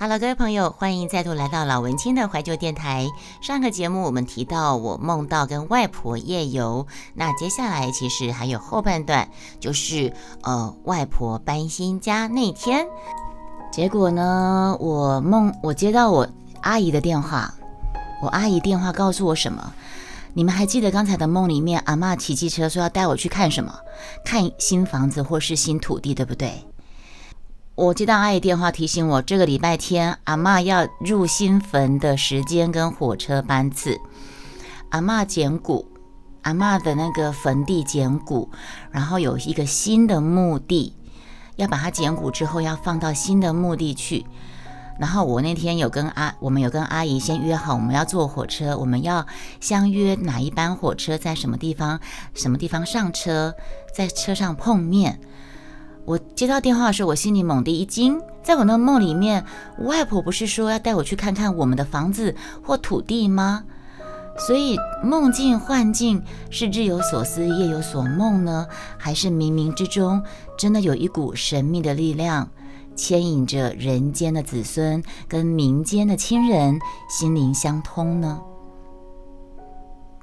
Hello，各位朋友，欢迎再度来到老文青的怀旧电台。上个节目我们提到我梦到跟外婆夜游，那接下来其实还有后半段，就是呃外婆搬新家那天，结果呢，我梦我接到我阿姨的电话，我阿姨电话告诉我什么？你们还记得刚才的梦里面，阿妈骑机车说要带我去看什么？看新房子或是新土地，对不对？我接到阿姨电话提醒我，这个礼拜天阿妈要入新坟的时间跟火车班次。阿妈捡骨，阿妈的那个坟地捡骨，然后有一个新的墓地，要把它捡骨之后要放到新的墓地去。然后我那天有跟阿，我们有跟阿姨先约好，我们要坐火车，我们要相约哪一班火车在什么地方，什么地方上车，在车上碰面。我接到电话的时候，我心里猛地一惊。在我那个梦里面，外婆不是说要带我去看看我们的房子或土地吗？所以梦境幻境是日有所思夜有所梦呢，还是冥冥之中真的有一股神秘的力量牵引着人间的子孙跟民间的亲人心灵相通呢？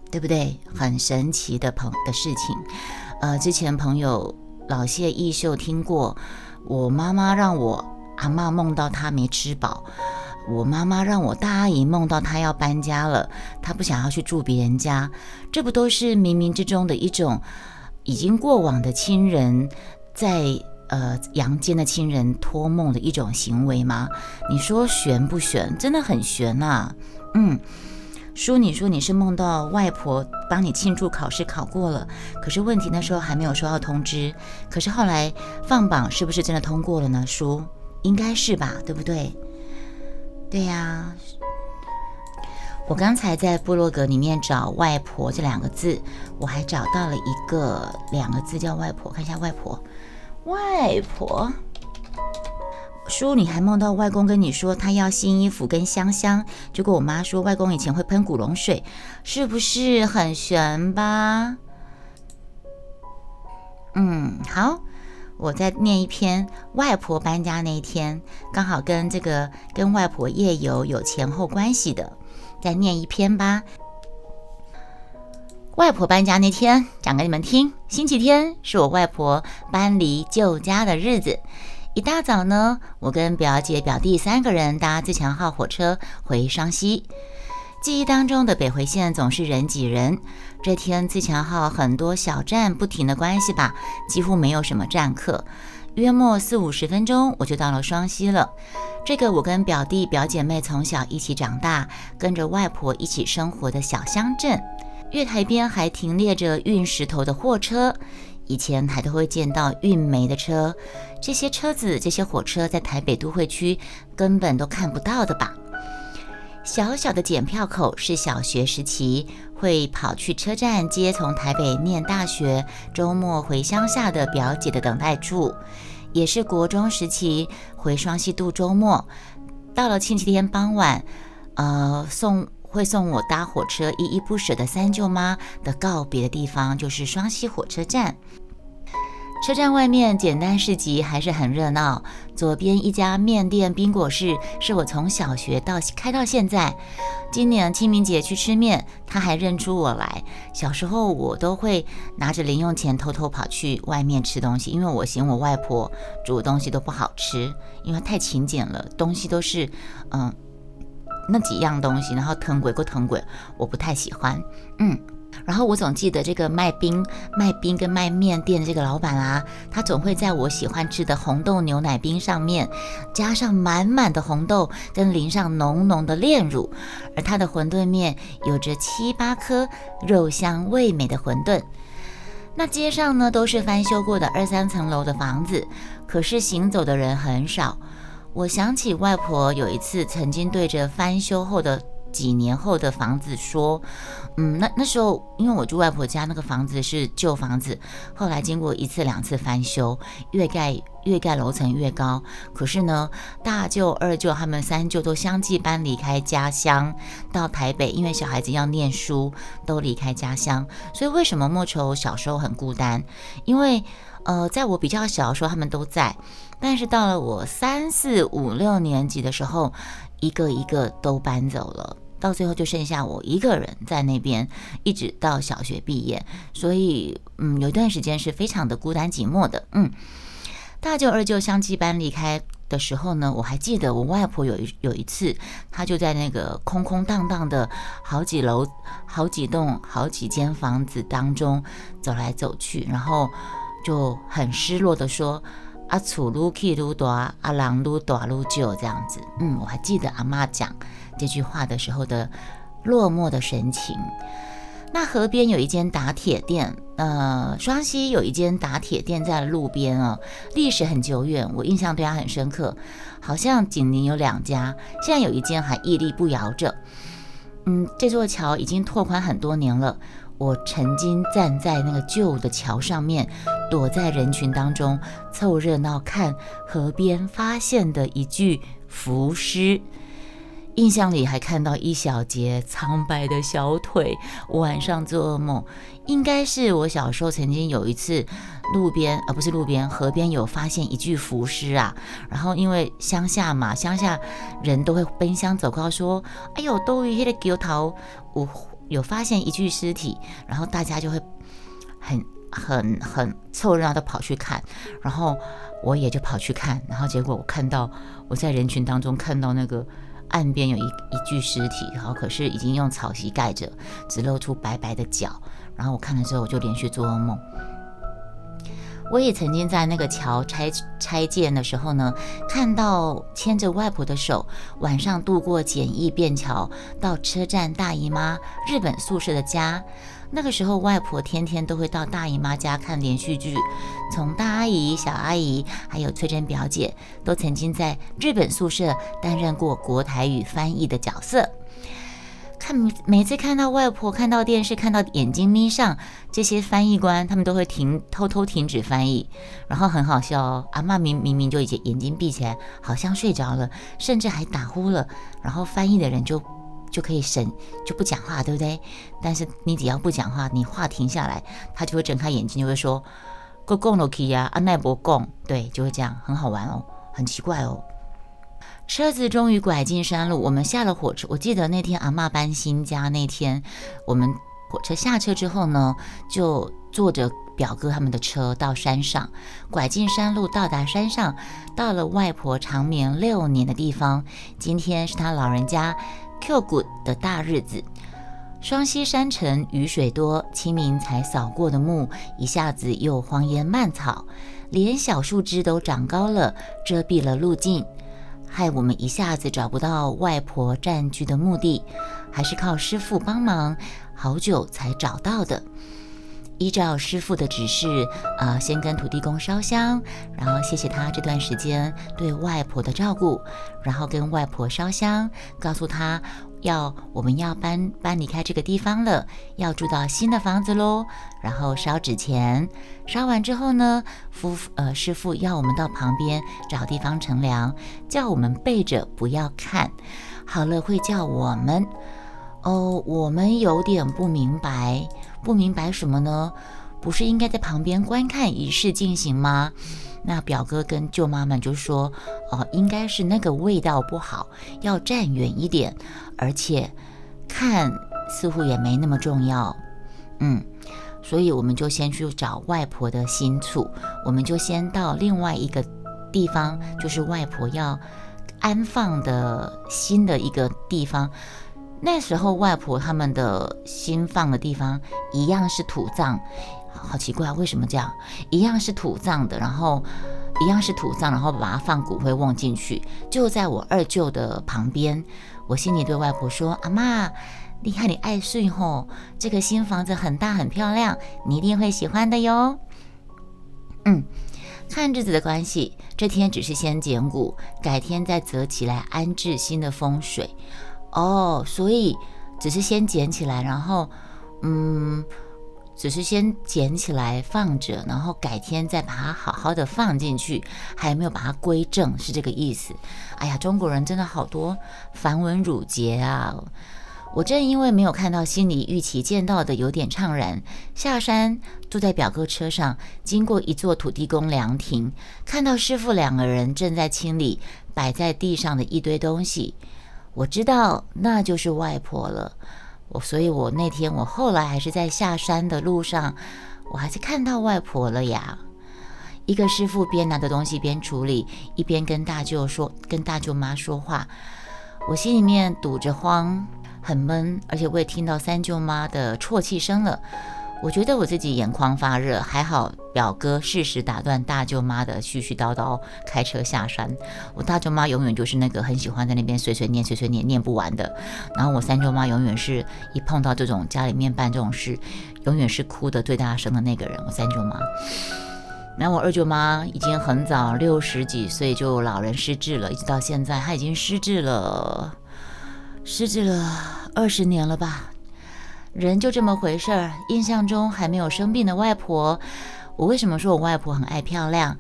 对不对？很神奇的朋的事情。呃，之前朋友。老谢艺秀听过，我妈妈让我阿妈梦到她没吃饱，我妈妈让我大阿姨梦到她要搬家了，她不想要去住别人家，这不都是冥冥之中的一种已经过往的亲人在呃阳间的亲人托梦的一种行为吗？你说悬不悬？真的很悬呐，嗯。叔，你说你是梦到外婆帮你庆祝考试考过了，可是问题那时候还没有收到通知，可是后来放榜是不是真的通过了呢？叔，应该是吧，对不对？对呀，我刚才在部落格里面找“外婆”这两个字，我还找到了一个两个字叫“外婆”，看一下“外婆”，外婆。叔，你还梦到外公跟你说他要新衣服跟香香，结果我妈说外公以前会喷古龙水，是不是很悬吧？嗯，好，我再念一篇外婆搬家那一天，刚好跟这个跟外婆夜游有前后关系的，再念一篇吧。外婆搬家那天讲给你们听，星期天是我外婆搬离旧家的日子。一大早呢，我跟表姐、表弟三个人搭自强号火车回双溪。记忆当中的北回线总是人挤人，这天自强号很多小站不停的关系吧，几乎没有什么站客。约莫四五十分钟，我就到了双溪了。这个我跟表弟表姐妹从小一起长大，跟着外婆一起生活的小乡镇。月台边还停列着运石头的货车。以前还都会见到运煤的车，这些车子、这些火车在台北都会区根本都看不到的吧？小小的检票口是小学时期会跑去车站接从台北念大学、周末回乡下的表姐的等待处，也是国中时期回双溪度周末，到了星期天傍晚，呃送会送我搭火车依依不舍的三舅妈的告别的地方，就是双溪火车站。车站外面简单市集还是很热闹。左边一家面店冰果室，是我从小学到开到现在。今年清明节去吃面，他还认出我来。小时候我都会拿着零用钱偷偷跑去外面吃东西，因为我嫌我外婆煮的东西都不好吃，因为太勤俭了，东西都是嗯那几样东西，然后腾鬼过腾鬼，我不太喜欢。嗯。然后我总记得这个卖冰、卖冰跟卖面店的这个老板啊，他总会在我喜欢吃的红豆牛奶冰上面加上满满的红豆，跟淋上浓浓的炼乳。而他的馄饨面有着七八颗肉香味美的馄饨。那街上呢都是翻修过的二三层楼的房子，可是行走的人很少。我想起外婆有一次曾经对着翻修后的。几年后的房子说，嗯，那那时候因为我住外婆家，那个房子是旧房子，后来经过一次两次翻修，越盖越盖楼层越高。可是呢，大舅、二舅他们三舅都相继搬离开家乡到台北，因为小孩子要念书，都离开家乡。所以为什么莫愁小时候很孤单？因为呃，在我比较小的时候他们都在，但是到了我三四五六年级的时候，一个一个都搬走了。到最后就剩下我一个人在那边，一直到小学毕业，所以嗯，有一段时间是非常的孤单寂寞的。嗯，大舅二舅相继搬离开的时候呢，我还记得我外婆有一有一次，她就在那个空空荡荡的好几楼、好几栋、好几间房子当中走来走去，然后就很失落的说：“阿楚撸 K 撸大，阿郎撸大撸旧这样子。”嗯，我还记得阿妈讲。这句话的时候的落寞的神情。那河边有一间打铁店，呃，双溪有一间打铁店在路边啊，历史很久远，我印象对它很深刻。好像紧邻有两家，现在有一间还屹立不摇着。嗯，这座桥已经拓宽很多年了。我曾经站在那个旧的桥上面，躲在人群当中凑热闹看河边发现的一具浮尸。印象里还看到一小节苍白的小腿，晚上做噩梦，应该是我小时候曾经有一次路边，而不是路边，河边有发现一具浮尸啊。然后因为乡下嘛，乡下人都会奔乡走告说：“哎呦，都有那个狗头，我有发现一具尸体。”然后大家就会很很很凑热闹的跑去看，然后我也就跑去看，然后结果我看到我在人群当中看到那个。岸边有一一具尸体，然后可是已经用草席盖着，只露出白白的脚。然后我看了之后，我就连续做噩梦。我也曾经在那个桥拆拆建的时候呢，看到牵着外婆的手，晚上渡过简易便桥，到车站大姨妈日本宿舍的家。那个时候，外婆天天都会到大姨妈家看连续剧。从大阿姨、小阿姨，还有翠珍表姐，都曾经在日本宿舍担任过国台语翻译的角色。看每次看到外婆看到电视，看到眼睛眯上，这些翻译官他们都会停，偷偷停止翻译，然后很好笑哦。阿妈明明明就已经眼睛闭起来，好像睡着了，甚至还打呼了，然后翻译的人就。就可以省，就不讲话，对不对？但是你只要不讲话，你话停下来，他就会睁开眼睛，就会说“够够了可以啊，阿奈伯贡”，对，就会这样，很好玩哦，很奇怪哦。车子终于拐进山路，我们下了火车。我记得那天阿妈搬新家那天，我们火车下车之后呢，就坐着表哥他们的车到山上，拐进山路，到达山上，到了外婆长眠六年的地方。今天是他老人家。Q 谷的大日子，双溪山城雨水多，清明才扫过的墓，一下子又荒烟蔓草，连小树枝都长高了，遮蔽了路径，害我们一下子找不到外婆占据的墓地，还是靠师傅帮忙，好久才找到的。依照师傅的指示，啊，先跟土地公烧香，然后谢谢他这段时间对外婆的照顾，然后跟外婆烧香，告诉他要我们要搬搬离开这个地方了，要住到新的房子喽。然后烧纸钱，烧完之后呢，夫呃师傅要我们到旁边找地方乘凉，叫我们背着不要看，好了会叫我们。哦，我们有点不明白。不明白什么呢？不是应该在旁边观看仪式进行吗？那表哥跟舅妈们就说：“哦，应该是那个味道不好，要站远一点，而且看似乎也没那么重要。”嗯，所以我们就先去找外婆的新厝，我们就先到另外一个地方，就是外婆要安放的新的一个地方。那时候外婆他们的新放的地方一样是土葬，好奇怪，为什么这样？一样是土葬的，然后一样是土葬，然后把它放骨灰瓮进去，就在我二舅的旁边。我心里对外婆说：“阿妈，你看你爱睡吼，这个新房子很大很漂亮，你一定会喜欢的哟。”嗯，看日子的关系，这天只是先捡骨，改天再择起来安置新的风水。哦，所以只是先捡起来，然后，嗯，只是先捡起来放着，然后改天再把它好好的放进去，还没有把它归正，是这个意思。哎呀，中国人真的好多繁文缛节啊！我正因为没有看到心里预期见到的有点怅然，下山坐在表哥车上，经过一座土地公凉亭，看到师傅两个人正在清理摆在地上的一堆东西，我知道那就是外婆了。所以，我那天我后来还是在下山的路上，我还是看到外婆了呀。一个师傅边拿着东西边处理，一边跟大舅说，跟大舅妈说话，我心里面堵着慌。很闷，而且我也听到三舅妈的啜泣声了。我觉得我自己眼眶发热，还好表哥适时打断大舅妈的絮絮叨叨，开车下山。我大舅妈永远就是那个很喜欢在那边碎碎念、碎碎念、念不完的。然后我三舅妈永远是一碰到这种家里面办这种事，永远是哭的最大声的那个人。我三舅妈。然后我二舅妈已经很早六十几岁就老人失智了，一直到现在她已经失智了。失智了二十年了吧？人就这么回事儿。印象中还没有生病的外婆，我为什么说我外婆很爱漂亮？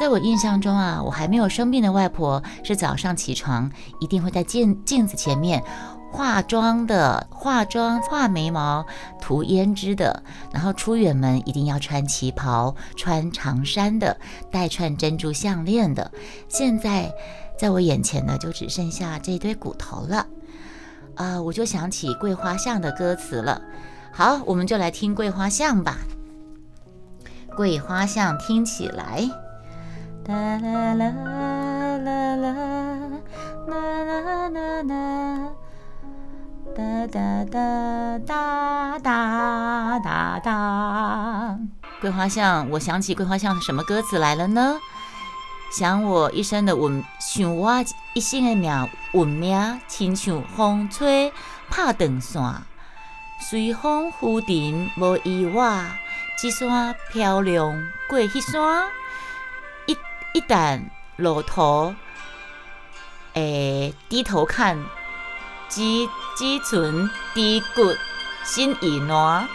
在我印象中啊，我还没有生病的外婆是早上起床一定会在镜镜子前面化妆的，化妆、画眉毛、涂胭脂的，然后出远门一定要穿旗袍、穿长衫的，戴串珍珠项链的。现在在我眼前呢，就只剩下这堆骨头了。啊，我就想起《桂花巷》的歌词了。好，我们就来听《桂花巷》吧。《桂花巷》听起来，哒啦啦啦啦，啦啦啦啦，哒哒哒哒哒哒哒。桂花巷，我想起《桂花巷》的什么歌词来了呢？想我一生的运，想我一生的命运命，亲像风吹拍断线，随风浮沉无依我，一山漂亮过迄山，一一旦落土，诶低头看，只只存低骨心已暖，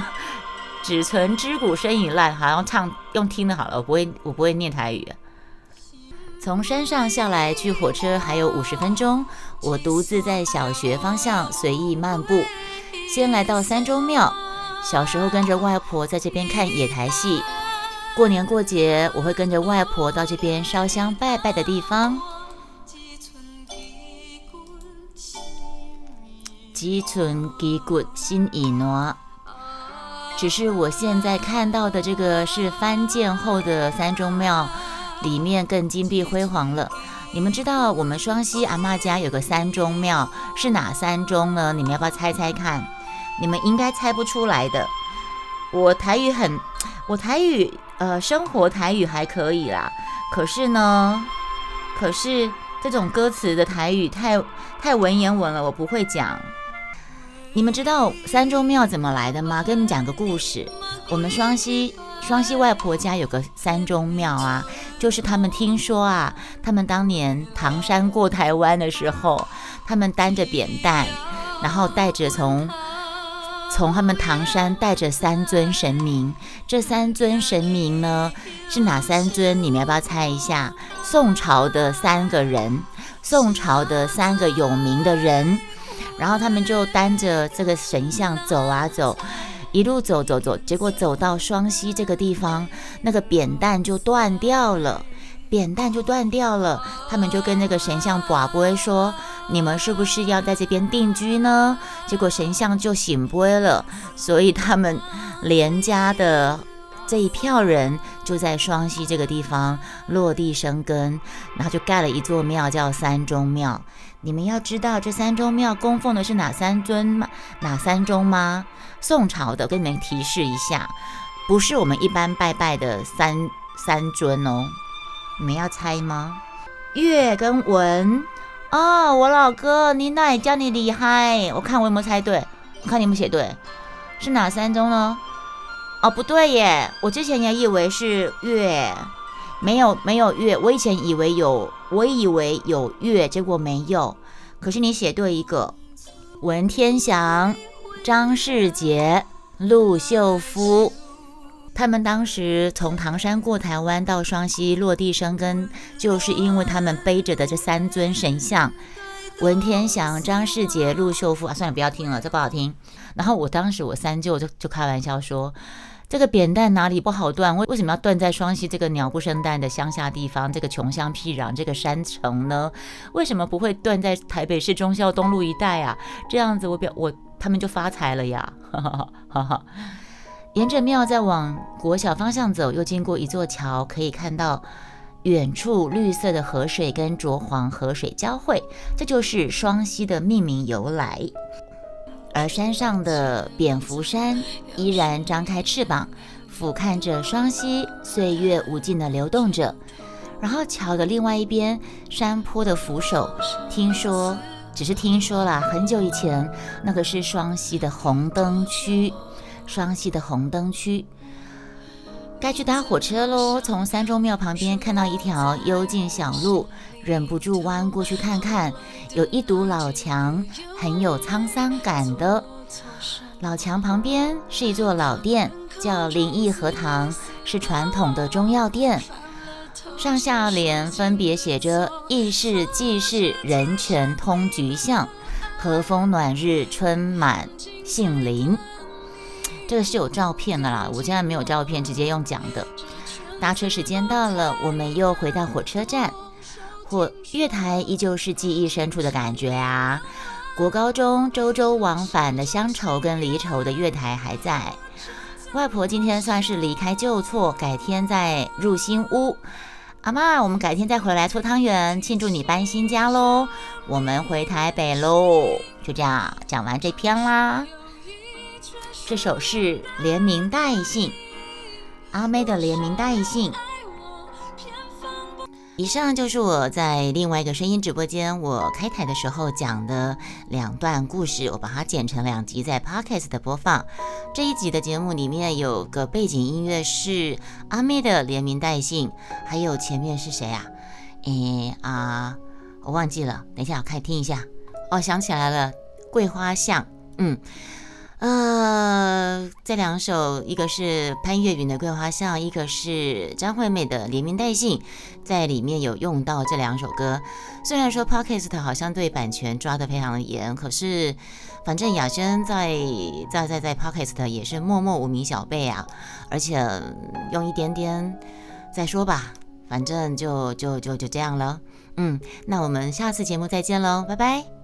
只存知骨身已烂。好像唱用听的好了，我不会，我不会念台语。从山上下来去火车还有五十分钟，我独自在小学方向随意漫步。先来到三中庙，小时候跟着外婆在这边看野台戏。过年过节，我会跟着外婆到这边烧香拜拜的地方。积存积骨心已暖，只是我现在看到的这个是翻建后的三中庙。里面更金碧辉煌了。你们知道我们双溪阿妈家有个三中庙是哪三中呢？你们要不要猜猜看？你们应该猜不出来的。我台语很，我台语呃生活台语还可以啦。可是呢，可是这种歌词的台语太太文言文了，我不会讲。你们知道三中庙怎么来的吗？跟你们讲个故事。我们双溪双溪外婆家有个三中庙啊。就是他们听说啊，他们当年唐山过台湾的时候，他们担着扁担，然后带着从从他们唐山带着三尊神明。这三尊神明呢是哪三尊？你们要不要猜一下？宋朝的三个人，宋朝的三个有名的人，然后他们就担着这个神像走啊走。一路走走走，结果走到双溪这个地方，那个扁担就断掉了，扁担就断掉了。他们就跟那个神像寡不会说：“你们是不是要在这边定居呢？”结果神像就醒不会了，所以他们连家的这一票人就在双溪这个地方落地生根，然后就盖了一座庙，叫三中庙。你们要知道这三中庙供奉的是哪三尊吗？哪三中吗？宋朝的，跟你们提示一下，不是我们一般拜拜的三三尊哦。你们要猜吗？月跟文哦，我老哥，你奶叫你厉害，我看我有没有猜对，我看你有没有写对，是哪三宗呢？哦，不对耶，我之前也以为是月，没有没有月，我以前以为有，我以为有月，结果没有，可是你写对一个，文天祥。张世杰、陆秀夫，他们当时从唐山过台湾到双溪落地生根，就是因为他们背着的这三尊神像。文天祥、张世杰、陆秀夫啊，算了，不要听了，这不好听。然后我当时我三舅就就开玩笑说，这个扁担哪里不好断？为为什么要断在双溪这个鸟不生蛋的乡下地方，这个穷乡僻壤这个山城呢？为什么不会断在台北市忠孝东路一带啊？这样子我表我他们就发财了呀！哈哈哈哈。沿着庙再往国小方向走，又经过一座桥，可以看到。远处绿色的河水跟浊黄河水交汇，这就是双溪的命名由来。而山上的蝙蝠山依然张开翅膀，俯瞰着双溪，岁月无尽的流动着。然后桥的另外一边，山坡的扶手，听说只是听说啦，很久以前那个是双溪的红灯区，双溪的红灯区。该去搭火车喽！从三中庙旁边看到一条幽静小路，忍不住弯过去看看。有一堵老墙，很有沧桑感的。老墙旁边是一座老店，叫灵异和堂，是传统的中药店。上下联分别写着“义士济世人权通菊巷，和风暖日春满杏林”。这个是有照片的啦，我现在没有照片，直接用讲的。搭车时间到了，我们又回到火车站。或月台依旧是记忆深处的感觉啊。国高中周周往返的乡愁跟离愁的月台还在。外婆今天算是离开旧厝，改天再入新屋。阿妈，我们改天再回来搓汤圆，庆祝你搬新家喽。我们回台北喽。就这样讲完这篇啦。这首是连名带姓，阿妹的连名带姓。以上就是我在另外一个声音直播间我开台的时候讲的两段故事，我把它剪成两集在 Podcast 的播放。这一集的节目里面有个背景音乐是阿妹的连名带姓，还有前面是谁啊？诶啊，我忘记了，等一下我开听一下。哦，想起来了，桂花巷，嗯。呃，这两首，一个是潘越云的《桂花巷》，一个是张惠妹的《连名带姓》，在里面有用到这两首歌。虽然说 Podcast 好像对版权抓得非常的严，可是反正雅轩在在在在 Podcast 也是默默无名小辈啊，而且用一点点再说吧，反正就就就就这样了。嗯，那我们下次节目再见喽，拜拜。